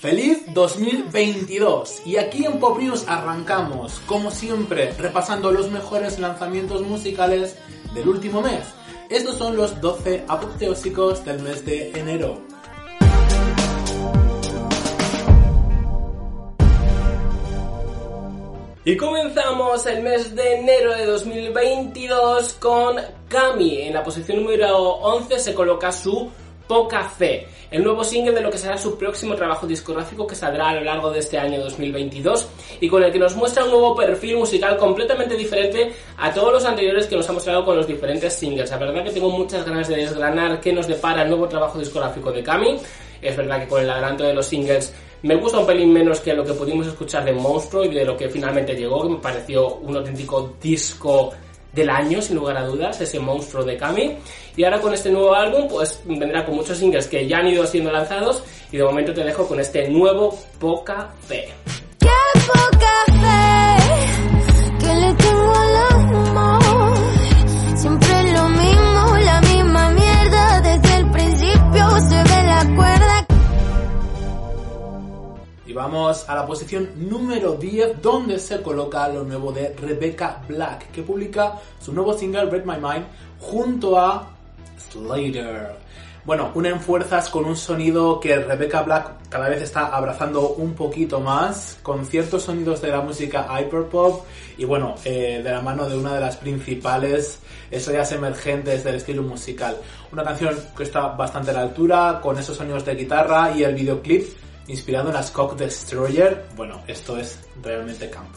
Feliz 2022 y aquí en Pop News arrancamos, como siempre, repasando los mejores lanzamientos musicales del último mes. Estos son los 12 apoteósicos del mes de enero. Y comenzamos el mes de enero de 2022 con Kami. En la posición número 11 se coloca su Poca Fe, el nuevo single de lo que será su próximo trabajo discográfico que saldrá a lo largo de este año 2022 y con el que nos muestra un nuevo perfil musical completamente diferente a todos los anteriores que nos ha mostrado con los diferentes singles. La verdad que tengo muchas ganas de desgranar qué nos depara el nuevo trabajo discográfico de Kami. Es verdad que con el adelanto de los singles me gusta un pelín menos que lo que pudimos escuchar de Monstruo y de lo que finalmente llegó, que me pareció un auténtico disco del año, sin lugar a dudas, ese monstruo de Kami. Y ahora con este nuevo álbum, pues vendrá con muchos singles que ya han ido siendo lanzados y de momento te dejo con este nuevo Poca poca fe Y vamos a la posición número 10, donde se coloca lo nuevo de Rebecca Black, que publica su nuevo single Read My Mind junto a Slater. Bueno, unen fuerzas con un sonido que Rebecca Black cada vez está abrazando un poquito más, con ciertos sonidos de la música hyperpop y bueno, eh, de la mano de una de las principales estrellas emergentes del estilo musical. Una canción que está bastante a la altura, con esos sonidos de guitarra y el videoclip inspirado en las Cock Destroyer. Bueno, esto es realmente camp.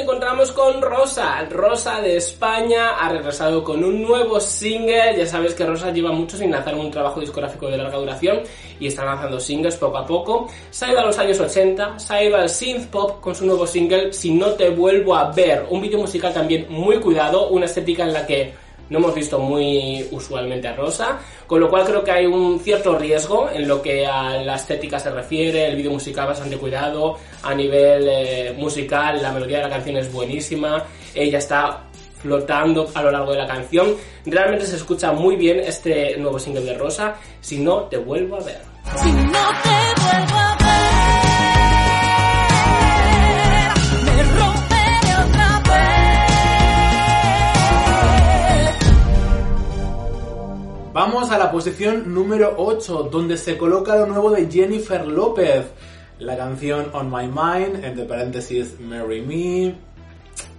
Encontramos con Rosa. Rosa de España ha regresado con un nuevo single. Ya sabes que Rosa lleva mucho sin lanzar un trabajo discográfico de larga duración y está lanzando singles poco a poco. Se ha a los años 80, se ha al synth pop con su nuevo single Si no te vuelvo a ver. Un vídeo musical también muy cuidado, una estética en la que no hemos visto muy usualmente a Rosa, con lo cual creo que hay un cierto riesgo en lo que a la estética se refiere, el vídeo musical bastante cuidado, a nivel eh, musical la melodía de la canción es buenísima, ella está flotando a lo largo de la canción, realmente se escucha muy bien este nuevo single de Rosa, si no te vuelvo a ver. Si no te vuelvo a ver, la posición número 8, donde se coloca lo nuevo de Jennifer López. La canción On My Mind, entre paréntesis Marry Me.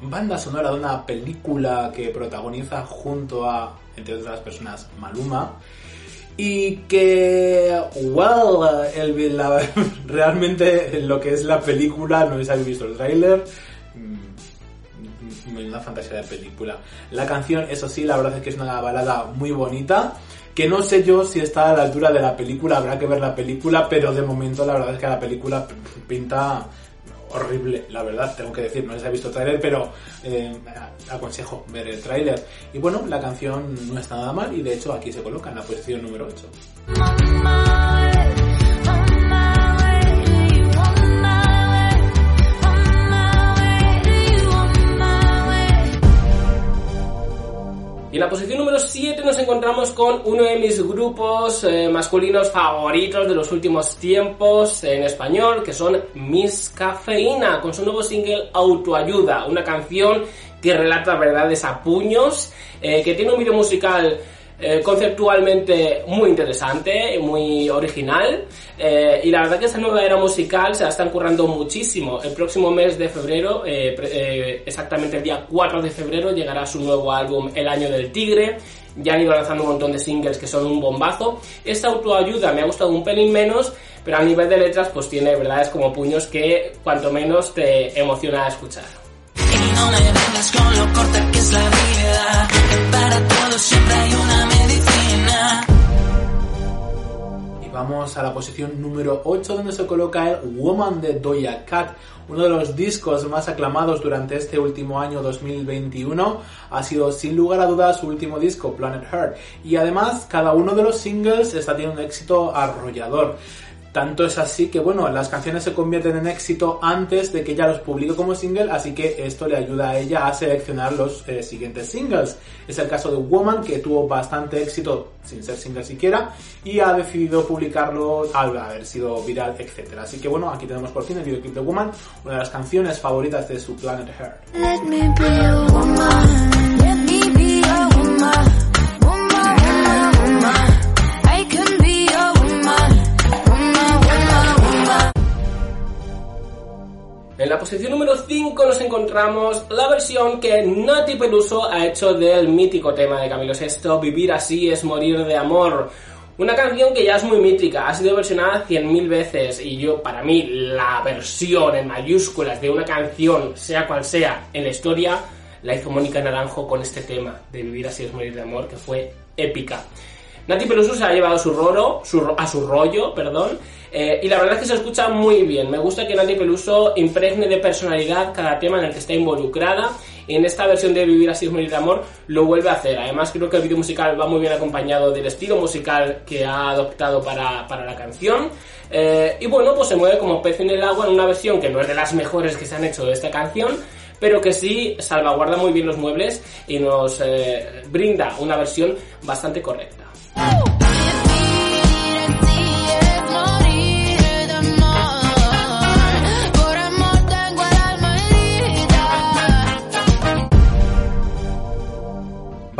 Banda sonora de una película que protagoniza junto a, entre otras personas, Maluma. Y que, well, el- realmente lo que es la película, no habéis visto el tráiler, mm, una fantasía de película. La canción, eso sí, la verdad es que es una balada muy bonita, que no sé yo si está a la altura de la película, habrá que ver la película, pero de momento la verdad es que la película pinta horrible, la verdad, tengo que decir, no si ha visto tráiler, pero eh, aconsejo ver el tráiler. Y bueno, la canción no está nada mal y de hecho aquí se coloca en la posición número 8. 7 nos encontramos con uno de mis grupos eh, masculinos favoritos de los últimos tiempos en español, que son Miss Cafeína, con su nuevo single Autoayuda, una canción que relata verdades a puños, eh, que tiene un vídeo musical eh, conceptualmente muy interesante, muy original. eh, y la verdad que esta nueva era musical se la están currando muchísimo. El próximo mes de febrero, eh, eh, exactamente el día 4 de febrero, llegará su nuevo álbum El Año del Tigre. Ya han ido lanzando un montón de singles que son un bombazo. Esta autoayuda me ha gustado un pelín menos, pero a nivel de letras pues tiene verdades como puños que cuanto menos te emociona escuchar. Y no me vengas con lo que la vida. Para siempre hay una medicina. Y Vamos a la posición número 8 donde se coloca el Woman de Doja Cat, uno de los discos más aclamados durante este último año 2021. Ha sido sin lugar a dudas su último disco, Planet Heart. Y además cada uno de los singles está teniendo un éxito arrollador. Tanto es así que, bueno, las canciones se convierten en éxito antes de que ella los publique como single, así que esto le ayuda a ella a seleccionar los eh, siguientes singles. Es el caso de Woman, que tuvo bastante éxito sin ser single siquiera, y ha decidido publicarlo al haber sido viral, etc. Así que, bueno, aquí tenemos por fin el videoclip de Woman, una de las canciones favoritas de su Planet woman. En la posición número 5 nos encontramos la versión que Nati Peluso ha hecho del mítico tema de Camilo VI, Vivir así es morir de amor. Una canción que ya es muy mítica, ha sido versionada 100.000 veces y yo, para mí, la versión en mayúsculas de una canción, sea cual sea, en la historia, la hizo Mónica Naranjo con este tema de Vivir así es morir de amor, que fue épica. Nati Peluso se ha llevado su roro, su, a su rollo, perdón, eh, y la verdad es que se escucha muy bien. Me gusta que Nati Peluso impregne de personalidad cada tema en el que está involucrada. Y en esta versión de Vivir así es morir de amor lo vuelve a hacer. Además creo que el vídeo musical va muy bien acompañado del estilo musical que ha adoptado para, para la canción. Eh, y bueno, pues se mueve como pez en el agua en una versión que no es de las mejores que se han hecho de esta canción, pero que sí salvaguarda muy bien los muebles y nos eh, brinda una versión bastante correcta.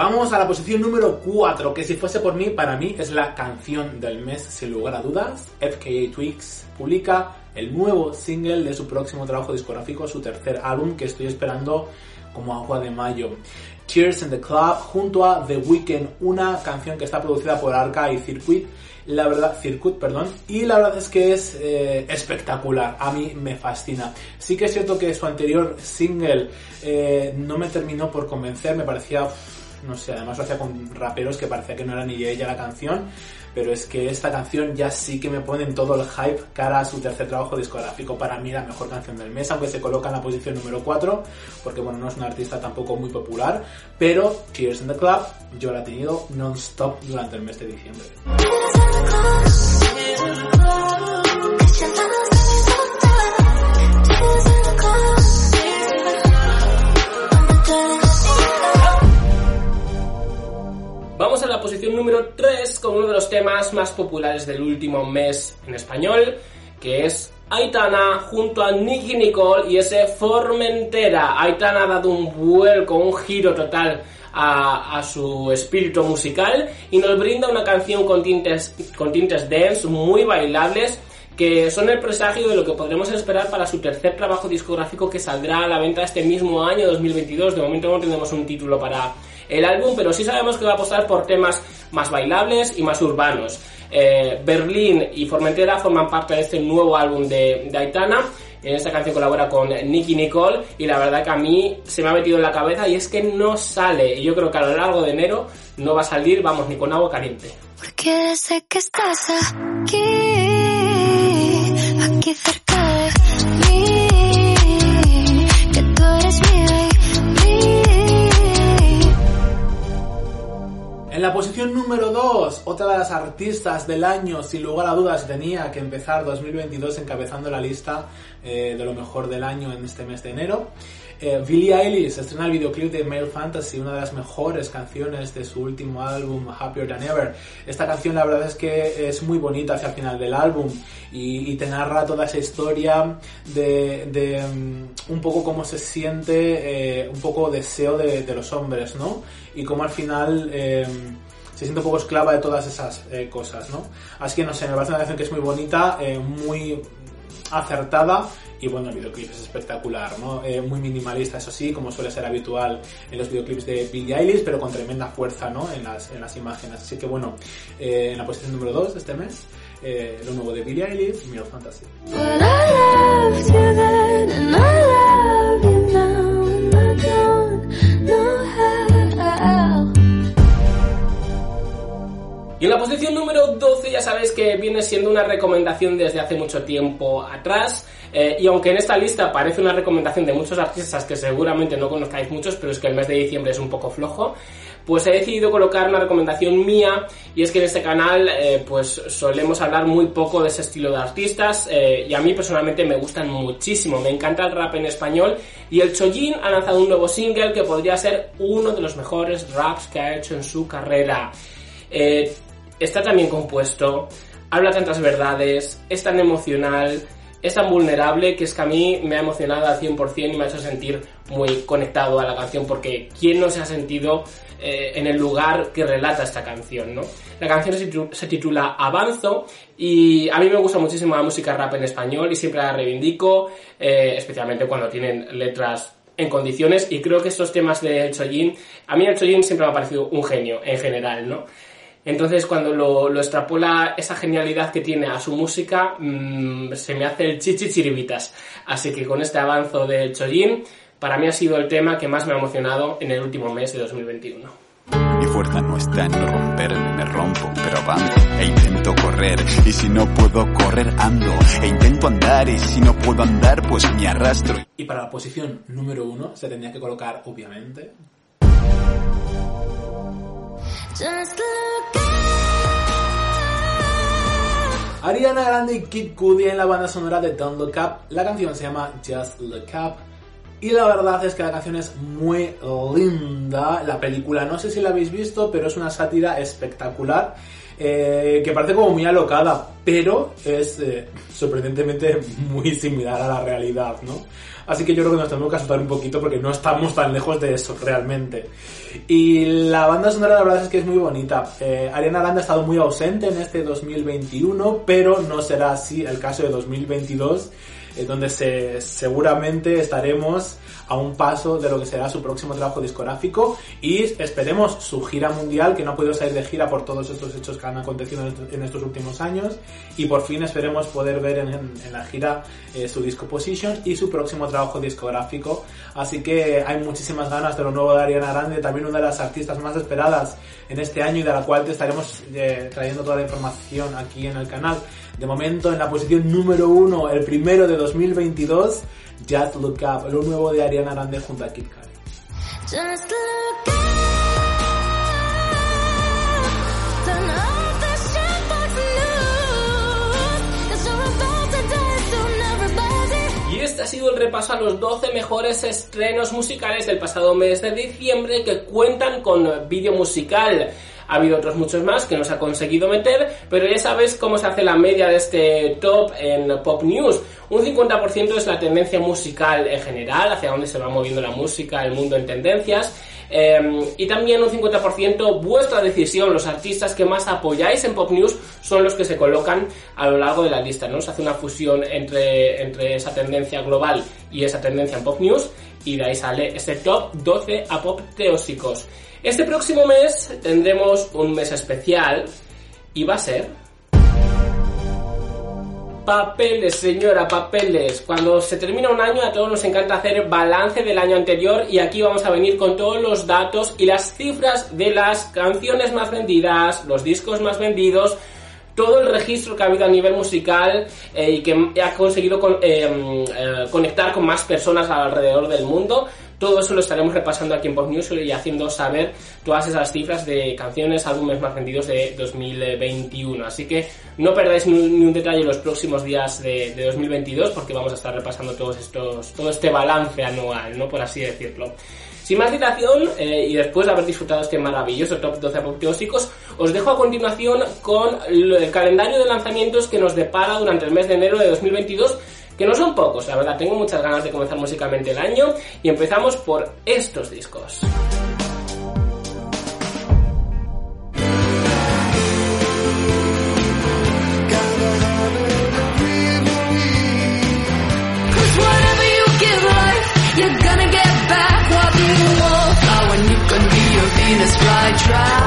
Vamos a la posición número 4, que si fuese por mí, para mí es la canción del mes, sin lugar a dudas. FKA Twigs publica el nuevo single de su próximo trabajo discográfico, su tercer álbum, que estoy esperando como agua de mayo. Cheers in the Club, junto a The Weeknd, una canción que está producida por Arca y Circuit. La verdad, Circuit, perdón, y la verdad es que es eh, espectacular, a mí me fascina. Sí que es cierto que su anterior single eh, no me terminó por convencer, me parecía no sé, además lo hacía con raperos que parecía que no era ni ella la canción, pero es que esta canción ya sí que me pone en todo el hype cara a su tercer trabajo discográfico. Para mí la mejor canción del mes, aunque se coloca en la posición número 4, porque bueno, no es una artista tampoco muy popular, pero Cheers in the Club yo la he tenido non-stop durante el mes de diciembre. Posición número 3 con uno de los temas más populares del último mes en español, que es Aitana junto a Nicky Nicole y ese Formentera. Aitana ha dado un vuelco, un giro total a, a su espíritu musical y nos brinda una canción con tintes, con tintes dance muy bailables que son el presagio de lo que podremos esperar para su tercer trabajo discográfico que saldrá a la venta este mismo año 2022. De momento no tenemos un título para el álbum, pero sí sabemos que va a apostar por temas más bailables y más urbanos. Eh, Berlín y Formentera forman parte de este nuevo álbum de, de Aitana. En esta canción colabora con Nicky Nicole y la verdad que a mí se me ha metido en la cabeza y es que no sale. Y yo creo que a lo largo de enero no va a salir, vamos, ni con agua caliente. La posición número 2, otra de las artistas del año, sin lugar a dudas, tenía que empezar 2022 encabezando la lista eh, de lo mejor del año en este mes de enero. Eh, Billie Eilish estrena el videoclip de Male Fantasy, una de las mejores canciones de su último álbum, Happier Than Ever. Esta canción la verdad es que es muy bonita hacia el final del álbum y, te narra toda esa historia de, mm, un poco cómo se siente, eh, un poco deseo de, los hombres, ¿no? Y cómo al final... eh, se siente un poco esclava de todas esas eh, cosas, ¿no? Así que no sé, me parece una canción que es muy bonita, muy acertada y bueno, el videoclip es espectacular, ¿no? Eh, muy minimalista, eso sí, como suele ser habitual en los videoclips de Billie Eilish, pero con tremenda fuerza, ¿no? En las, en las imágenes. Así que bueno, eh, en la posición número 2 de este mes, eh, lo nuevo de Billie Eilish, Mirror Fantasy. Y en la posición número 12 ya sabéis que viene siendo una recomendación desde hace mucho tiempo atrás. eh, y aunque en esta lista parece una recomendación de muchos artistas que seguramente no conozcáis muchos, pero es que el mes de diciembre es un poco flojo, pues he decidido colocar una recomendación mía y es que en este canal eh, pues solemos hablar muy poco de ese estilo de artistas eh, y a mí personalmente me gustan muchísimo, me encanta el rap en español y el Chojin ha lanzado un nuevo single que podría ser uno de los mejores raps que ha hecho en su carrera. Está tan bien compuesto, habla tantas verdades, es tan emocional, es tan vulnerable que es que a mí me ha emocionado al 100% y me ha hecho sentir muy conectado a la canción porque ¿quién no se ha sentido eh, en el lugar que relata esta canción, ¿no? La canción se titu- se titula Avanzo y a mí me gusta muchísimo la música rap en español y siempre la reivindico, eh, especialmente cuando tienen letras en condiciones y creo que estos temas de Chojin, a mí el Chojin siempre me ha parecido un genio en general, ¿no? Entonces cuando lo, lo extrapola esa genialidad que tiene a su música, mmm, se me hace el chichi chiribitas. Así que con este avanzo de Chojin, para mí ha sido el tema que más me ha emocionado en el último mes de 2021. Mi fuerza no está en no romperme, me rompo, pero avanzo e intento correr. Y si no puedo correr, ando e intento andar. Y si no puedo andar, pues me arrastro. Y para la posición número uno se tendría que colocar, obviamente, Ariana Grande y Kid Cudi en la banda sonora de Don't Look Up. La canción se llama Just Look Up. Y la verdad es que la canción es muy linda. La película, no sé si la habéis visto, pero es una sátira espectacular. eh, que parece como muy alocada, pero es eh, sorprendentemente muy similar a la realidad, ¿no? Así que yo creo que nos tenemos que asustar un poquito porque no estamos tan lejos de eso realmente. Y la banda sonora la verdad es que es muy bonita. Eh, Ariana Grande ha estado muy ausente en este 2021, pero no será así el caso de 2022, eh, donde se, seguramente estaremos a un paso de lo que será su próximo trabajo discográfico y esperemos su gira mundial, que no ha podido salir de gira por todos estos hechos que han acontecido en estos, últimos años y por fin esperemos poder ver en la gira eh, su disco Position y su próximo trabajo discográfico. Así que hay muchísimas ganas de lo nuevo de Ariana Grande, también una de las artistas más esperadas en este año y de la cual te estaremos eh, trayendo toda la información aquí en el canal. De momento, en la posición número uno, el primero de 2022, Just Look Up, lo nuevo de Ariana Grande junto a Kid Cudi. Sido el repaso a los 12 mejores estrenos musicales del pasado mes de diciembre que cuentan con vídeo musical. Ha habido otros muchos más que no se ha conseguido meter, pero ya sabes cómo se hace la media de este top en Pop News. Un 50% es la tendencia musical en general, hacia dónde se va moviendo la música, el mundo en tendencias. Eh, y también un 50% vuestra decisión, los artistas que más apoyáis en Pop News son los que se colocan a lo largo de la lista, ¿no? Se hace una fusión entre, entre esa tendencia global y esa tendencia en Pop News y de ahí sale este top 12 a pop teósicos. Este próximo mes tendremos un mes especial y va a ser Papeles, señora, papeles. Cuando se termina un año a todos nos encanta hacer balance del año anterior y aquí vamos a venir con todos los datos y las cifras de las canciones más vendidas, los discos más vendidos, todo el registro que ha habido a nivel musical eh, y que ha conseguido con- eh, eh, conectar con más personas alrededor del mundo. Todo eso lo estaremos repasando aquí en Pop News y haciendo saber todas esas cifras de canciones, álbumes más vendidos de 2021. Así que no perdáis ni, un detalle los próximos días de, de 2022 porque vamos a estar repasando todos estos, todo este balance anual, ¿no? Por así decirlo. Sin más dilación, eh, y después de haber disfrutado este maravilloso top 12 apoteósicos, os dejo a continuación con el calendario de lanzamientos que nos depara durante el mes de enero de 2022, que no son pocos, la verdad, tengo muchas ganas de comenzar musicalmente el año, y empezamos por estos discos. Cause